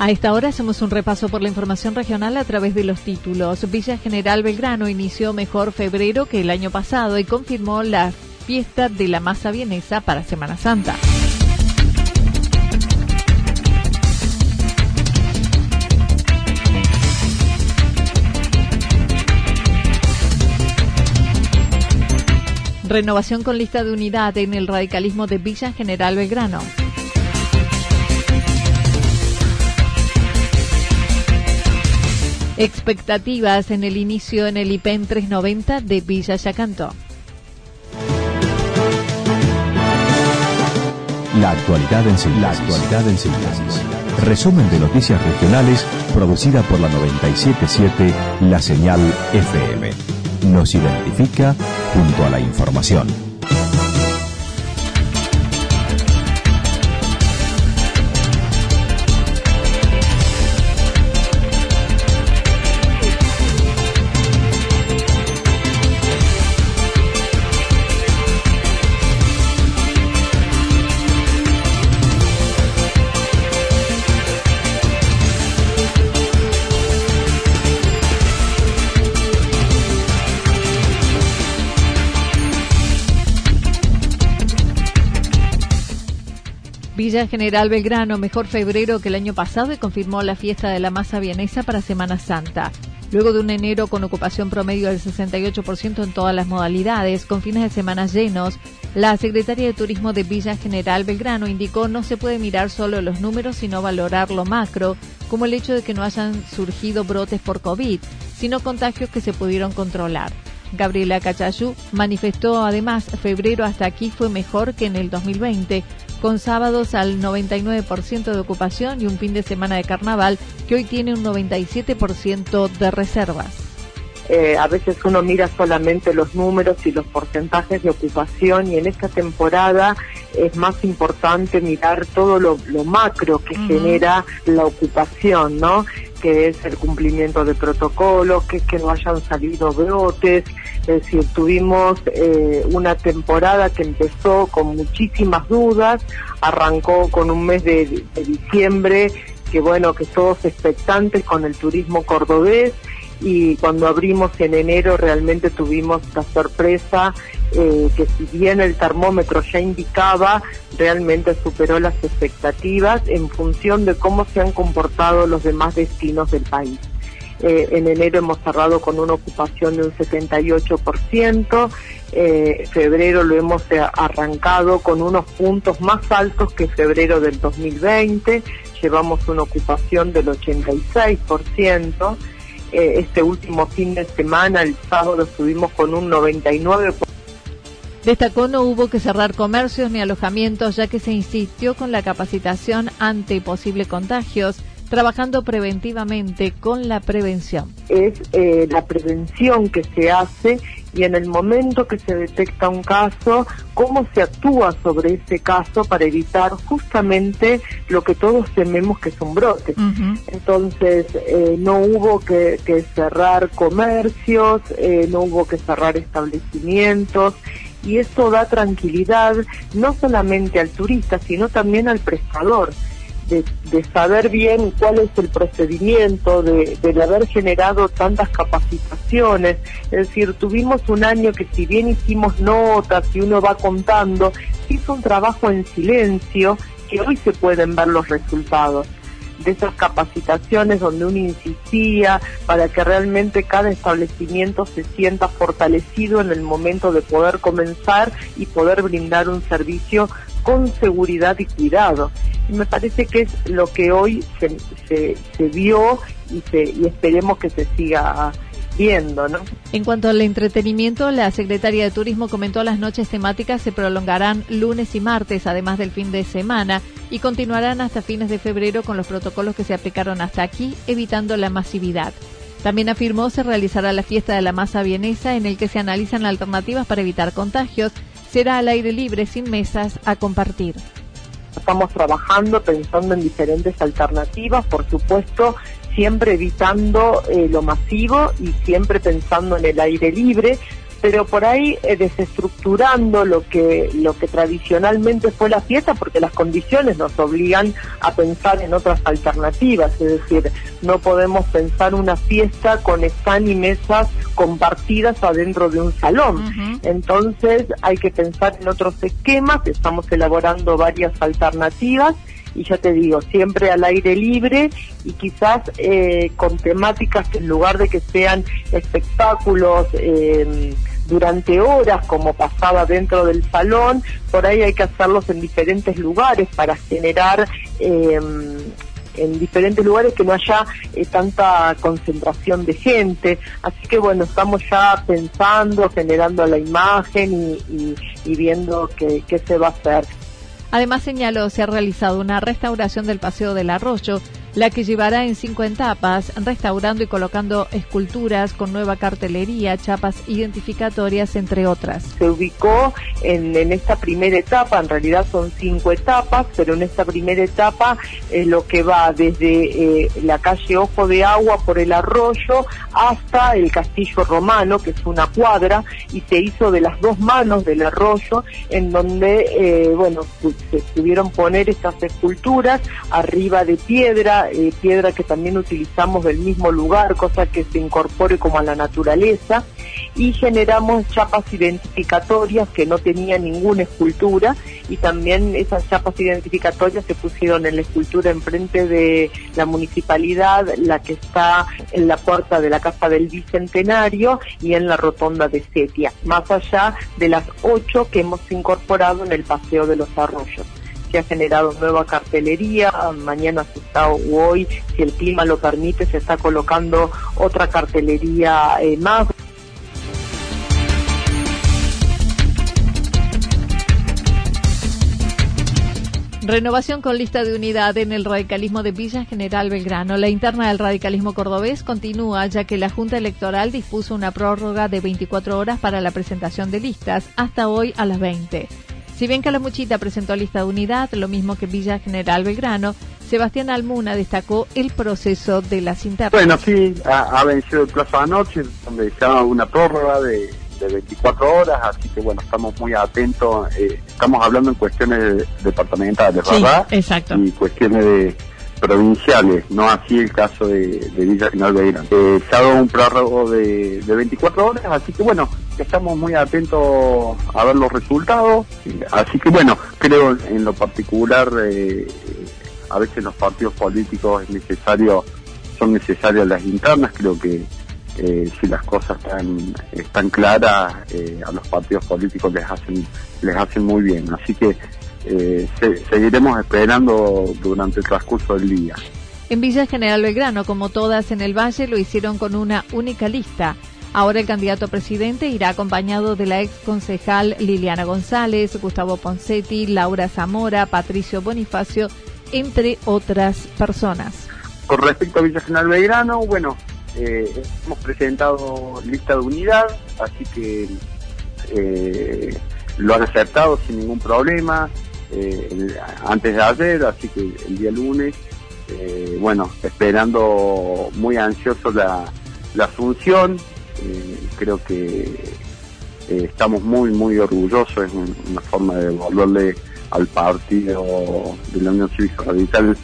A esta hora hacemos un repaso por la información regional a través de los títulos. Villa General Belgrano inició mejor febrero que el año pasado y confirmó la fiesta de la masa vienesa para Semana Santa. Renovación con lista de unidad en el radicalismo de Villa General Belgrano. Expectativas en el inicio en el IPEN 390 de Villa Yacanto. La actualidad en síntesis. Resumen de noticias regionales producida por la 977 La Señal FM. Nos identifica junto a la información. Villa General Belgrano, mejor febrero que el año pasado y confirmó la fiesta de la masa vienesa para Semana Santa. Luego de un enero con ocupación promedio del 68% en todas las modalidades, con fines de semana llenos, la secretaria de Turismo de Villa General Belgrano indicó no se puede mirar solo los números, sino valorar lo macro, como el hecho de que no hayan surgido brotes por COVID, sino contagios que se pudieron controlar. Gabriela Cachayú manifestó además febrero hasta aquí fue mejor que en el 2020, con sábados al 99% de ocupación y un fin de semana de carnaval que hoy tiene un 97% de reservas. Eh, a veces uno mira solamente los números y los porcentajes de ocupación y en esta temporada es más importante mirar todo lo, macro que genera la ocupación, ¿no? que es el cumplimiento de protocolos, que es que no hayan salido brotes, es decir, tuvimos eh, una temporada que empezó con muchísimas dudas, arrancó con un mes de, de diciembre, que bueno, que todos expectantes con el turismo cordobés, y cuando abrimos en enero realmente tuvimos la sorpresa eh, que si bien el termómetro ya indicaba, realmente superó las expectativas en función de cómo se han comportado los demás destinos del país. Eh, en enero hemos cerrado con una ocupación de un 78%, eh, febrero lo hemos arrancado con unos puntos más altos que febrero del 2020, llevamos una ocupación del 86%, eh, este último fin de semana, el sábado, estuvimos con un 99%. Destacó no hubo que cerrar comercios ni alojamientos ya que se insistió con la capacitación ante posibles contagios, trabajando preventivamente con la prevención. Es eh, la prevención que se hace y en el momento que se detecta un caso, cómo se actúa sobre ese caso para evitar justamente lo que todos tememos que es un brote. Entonces, eh, no hubo que, cerrar comercios, eh, no hubo que cerrar establecimientos. Y eso da tranquilidad no solamente al turista, sino también al prestador de, saber bien cuál es el procedimiento, de, de, haber generado tantas capacitaciones. Es decir, tuvimos un año que si bien hicimos notas y uno va contando, hizo un trabajo en silencio que hoy se pueden ver los resultados de esas capacitaciones donde uno insistía para que realmente cada establecimiento se sienta fortalecido en el momento de poder comenzar y poder brindar un servicio con seguridad y cuidado. Y me parece que es lo que hoy se, se, vio y, se, y esperemos que se siga viendo, ¿no? En cuanto al entretenimiento, la secretaria de Turismo comentó las noches temáticas se prolongarán lunes y martes, además del fin de semana, y continuarán hasta fines de febrero con los protocolos que se aplicaron hasta aquí, evitando la masividad. También afirmó se realizará la fiesta de la masa vienesa en el que se analizan alternativas para evitar contagios. Será al aire libre sin mesas a compartir. Estamos trabajando pensando en diferentes alternativas, por supuesto, siempre evitando eh, lo masivo y siempre pensando en el aire libre, pero por ahí eh, desestructurando lo que lo que tradicionalmente fue la fiesta porque las condiciones nos obligan a pensar en otras alternativas es decir no podemos pensar una fiesta con stand y mesas compartidas adentro de un salón. Entonces hay que pensar en otros esquemas estamos elaborando varias alternativas y ya te digo, siempre al aire libre y quizás eh, con temáticas que en lugar de que sean espectáculos eh, durante horas como pasaba dentro del salón, por ahí hay que hacerlos en diferentes lugares para generar eh, en diferentes lugares que no haya tanta concentración de gente. Así que bueno, estamos ya pensando, generando la imagen y, y, viendo qué, qué se va a hacer. Además señaló se ha realizado una restauración del Paseo del Arroyo la que llevará en cinco etapas, restaurando y colocando esculturas con nueva cartelería, chapas identificatorias, entre otras. Se ubicó en, esta primera etapa, en realidad son cinco etapas, pero en esta primera etapa es lo que va desde eh, la calle Ojo de Agua por el arroyo hasta el Castillo Romano, que es una cuadra, y se hizo de las dos manos del arroyo, en donde, eh, bueno, se pudieron poner estas esculturas arriba de piedra, eh, piedra que también utilizamos del mismo lugar, cosa que se incorpore como a la naturaleza, y generamos chapas identificatorias que no tenían ninguna escultura, y también esas chapas identificatorias se pusieron en la escultura enfrente de la municipalidad, la que está en la puerta de la Casa del Bicentenario y en la rotonda de Setia, más allá de las ocho que hemos incorporado en el Paseo de los Arroyos se ha generado nueva cartelería, mañana se está, o hoy, si el clima lo permite, se está colocando otra cartelería eh, más. Renovación con lista de unidad en el radicalismo de Villa General Belgrano. La interna del radicalismo cordobés continúa ya que la Junta Electoral dispuso una prórroga de 24 horas para la presentación de listas hasta hoy a las 20. Si bien Calamuchita presentó lista de unidad, lo mismo que Villa General Belgrano, Sebastián Almuna destacó el proceso de las internas. Bueno, sí, ha, vencido el plazo anoche, donde se una prórroga de, 24 horas, así que bueno, estamos muy atentos. Eh, estamos hablando en cuestiones departamentales, ¿verdad? exacto. Y cuestiones de provinciales, no así el caso de, Villa General Belgrano. Eh, se ha dado un prórrogo de, de 24 horas, así que bueno, estamos muy atentos a ver los resultados. Así que bueno, creo en lo particular, eh, a veces los partidos políticos es necesario, son necesarias las internas, creo que eh, si las cosas están, claras, eh, a los partidos políticos les hacen, les hacen muy bien. Así que seguiremos esperando durante el transcurso del día. En Villa General Belgrano, como todas en el Valle, lo hicieron con una única lista. Ahora el candidato a presidente irá acompañado de la ex concejal Liliana González, Gustavo Poncetti, Laura Zamora, Patricio Bonifacio, entre otras personas. Con respecto a Villa General Belgrano, bueno, eh, hemos presentado lista de unidad, así que eh, lo han aceptado sin ningún problema eh, antes de ayer, así que el día lunes, bueno, esperando muy ansioso la, la asunción, eh, creo que eh, estamos muy, muy orgullosos, es una forma de devolverle al partido de la Unión Cívica Radical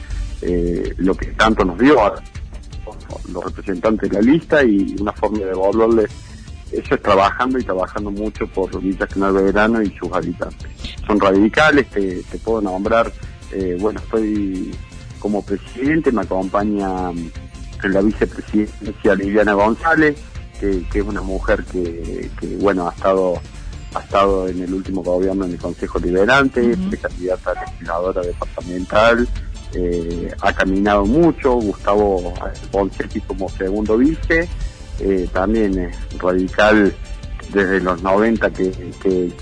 eh, lo que tanto nos dio a los representantes de la lista y una forma de devolverles eso es trabajando y trabajando mucho por Villa General Verano y sus habitantes. Son radicales, te, puedo nombrar, eh, bueno, estoy como presidente, me acompaña en la vicepresidencia Liliana González, que, es una mujer que, bueno, ha estado ha estado en el último gobierno en el Consejo Liberante, es candidata a legisladora departamental, eh, ha caminado mucho, Gustavo Poncetti como segundo vice, eh, también es radical desde los 90 que,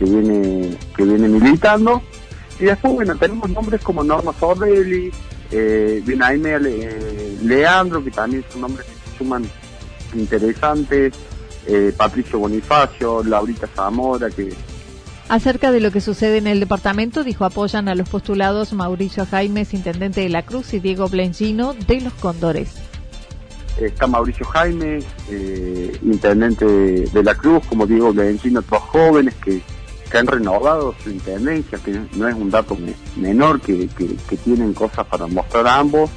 viene que viene militando, y después bueno tenemos nombres como Norma Sorrelli, eh, Aime Leandro, que también son nombres que se suman interesantes, eh, Patricio Bonifacio, Laurita Zamora, que Acerca de lo que sucede en el departamento, dijo apoyan a los postulados Mauricio Jaimes, intendente de la Cruz, y Diego Blengino de los Cóndores. Está Mauricio Jaime, eh, intendente de la Cruz, como Diego Blengino, otros jóvenes que, han renovado su intendencia, que no es un dato menor, que, tienen cosas para mostrar a ambos.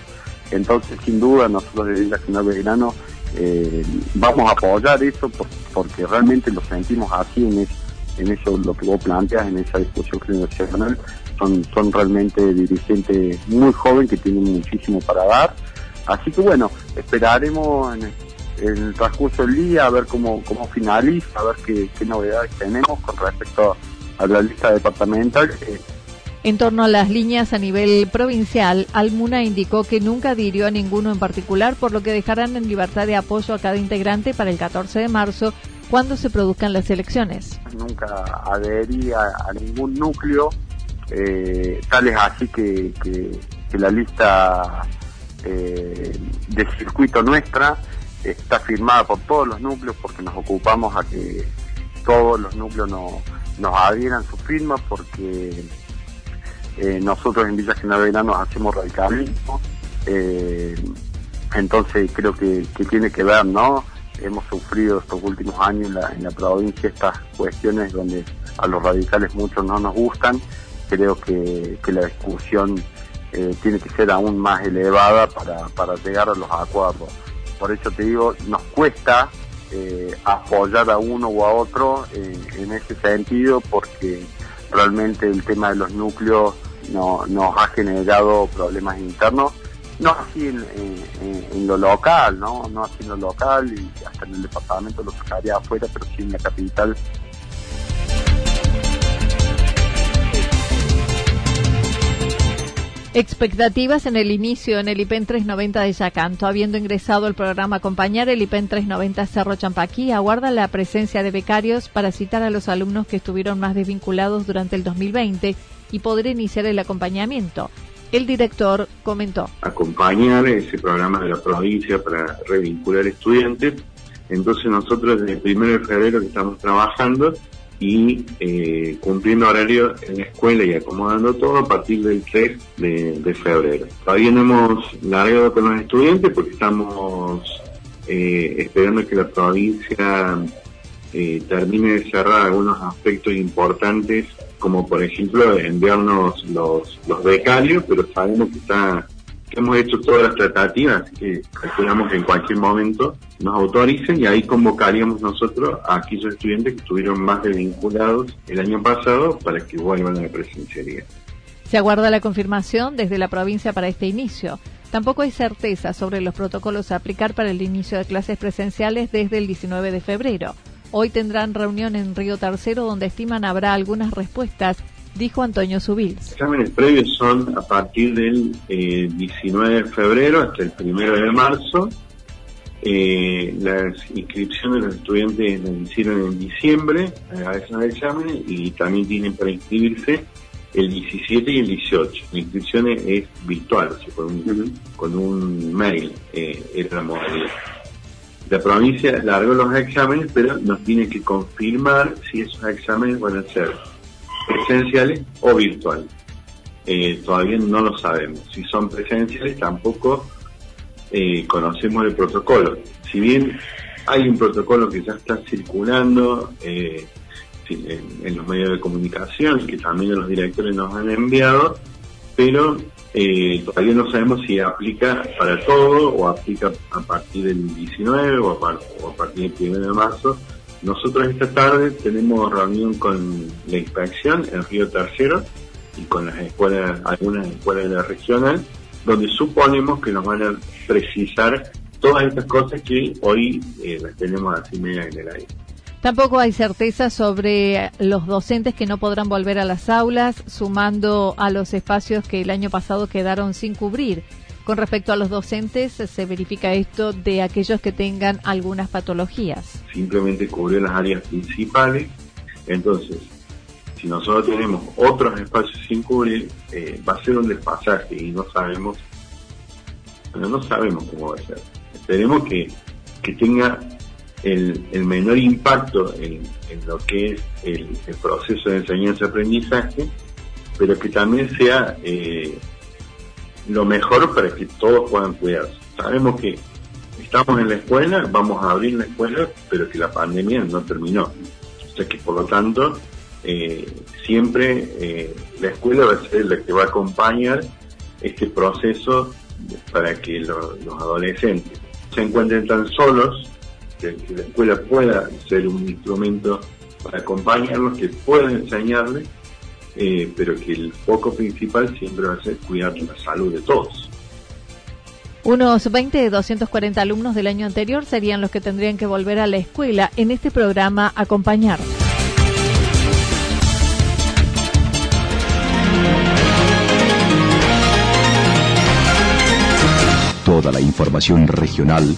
Entonces, sin duda, nosotros desde la General Belgrano eh, vamos a apoyar eso porque realmente lo sentimos así en eso lo que vos planteas, en esa discusión generacional, son, son realmente dirigentes muy jóvenes que tienen muchísimo para dar. Así que bueno, esperaremos en, el transcurso del día a ver cómo, cómo finaliza, a ver qué, novedades tenemos con respecto a la lista departamental. En torno a las líneas a nivel provincial, Almuna indicó que nunca adhirió a ninguno en particular, por lo que dejarán en libertad de apoyo a cada integrante para el 14 de marzo cuando se produzcan las elecciones. Nunca adherí a, ningún núcleo, eh, tal es así que, la lista eh, de circuito nuestra está firmada por todos los núcleos porque nos ocupamos a que todos los núcleos no, nos adhieran su firma porque eh, nosotros en Villa General nos hacemos radicalismo, eh, entonces creo que, que tiene que ver, ¿no? hemos sufrido estos últimos años en la, provincia estas cuestiones donde a los radicales muchos no nos gustan. Creo que, la discusión eh, tiene que ser aún más elevada para, llegar a los acuerdos. Por eso te digo, nos cuesta eh, apoyar a uno o a otro en ese sentido porque realmente el tema de los núcleos no, nos ha generado problemas internos no así en, lo local, ¿no? No así en lo local y hasta en el departamento lo sacaría afuera, pero sí en la capital. Expectativas en el inicio en el IPEN 390 de Yacanto. Habiendo ingresado al programa Acompañar, el IPEN 390 Cerro Champaquí aguarda la presencia de becarios para citar a los alumnos que estuvieron más desvinculados durante el 2020 y poder iniciar el acompañamiento. El director comentó. Acompañar ese programa de la provincia para revincular estudiantes. Entonces nosotros desde el primero de febrero estamos trabajando y eh, cumpliendo horario en la escuela y acomodando todo a partir del 3 de, febrero. Todavía no hemos largado con los estudiantes porque estamos eh, esperando que la provincia eh, termine de cerrar algunos aspectos importantes como por ejemplo enviarnos los, los becarios, pero sabemos que está que hemos hecho todas las tratativas, que calculamos que en cualquier momento nos autoricen y ahí convocaríamos nosotros a aquellos estudiantes que estuvieron más desvinculados el año pasado para que vuelvan a la presencialidad. Se aguarda la confirmación desde la provincia para este inicio. Tampoco hay certeza sobre los protocolos a aplicar para el inicio de clases presenciales desde el 19 de febrero. Hoy tendrán reunión en Río Tercero donde estiman habrá algunas respuestas, dijo Antonio Subil. Los exámenes previos son a partir del 19 eh, de febrero hasta el 1 de marzo. Eh, las inscripciones de los estudiantes las hicieron en diciembre a esos exámenes y también tienen para inscribirse el 17 y el 18. La inscripción es virtual, con, un, con un mail eh, es la modalidad. La provincia largó los exámenes, pero nos tiene que confirmar si esos exámenes van a ser presenciales o virtuales. Eh, todavía no lo sabemos. Si son presenciales, tampoco eh, conocemos el protocolo. Si bien hay un protocolo que ya está circulando eh, en, los medios de comunicación, que también los directores nos han enviado, pero eh, todavía no sabemos si aplica para todo o aplica a partir del 19 o a, partir del 1 de marzo. Nosotros esta tarde tenemos reunión con la inspección en Río Tercero y con las escuelas, algunas escuelas de la regional, donde suponemos que nos van a precisar todas estas cosas que hoy eh, las tenemos así media en el aire. Tampoco hay certeza sobre los docentes que no podrán volver a las aulas, sumando a los espacios que el año pasado quedaron sin cubrir. Con respecto a los docentes, se verifica esto de aquellos que tengan algunas patologías. Simplemente cubrió las áreas principales. Entonces, si nosotros tenemos otros espacios sin cubrir, eh, va a ser un despasaje y no sabemos, bueno, no sabemos cómo va a ser. Esperemos que, que tenga el, menor impacto en, lo que es el, proceso de enseñanza-aprendizaje, pero que también sea eh, lo mejor para que todos puedan cuidarse. Sabemos que estamos en la escuela, vamos a abrir la escuela, pero que la pandemia no terminó. O sea que por lo tanto, eh, siempre eh, la escuela va a ser la que va a acompañar este proceso para que los adolescentes se encuentren tan solos que, la escuela pueda ser un instrumento para acompañarlos, que pueda enseñarles, eh, pero que el foco principal siempre va a ser cuidar la salud de todos. Unos 20 de 240 alumnos del año anterior serían los que tendrían que volver a la escuela en este programa Acompañar. Toda la información regional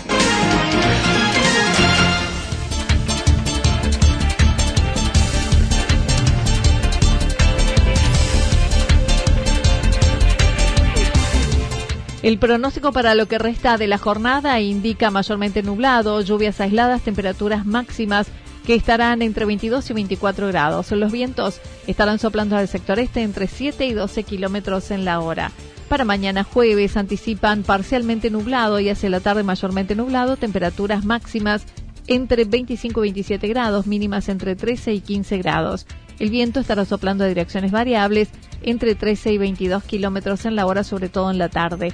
El pronóstico para lo que resta de la jornada indica mayormente nublado, lluvias aisladas, temperaturas máximas que estarán entre 22 y 24 grados. Los vientos estarán soplando al sector este entre 7 y 12 kilómetros en la hora. Para mañana jueves anticipan parcialmente nublado y hacia la tarde mayormente nublado, temperaturas máximas entre 25 y 27 grados, mínimas entre 13 y 15 grados. El viento estará soplando a direcciones variables entre 13 y 22 kilómetros en la hora, sobre todo en la tarde.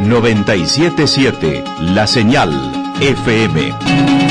977, la señal FM.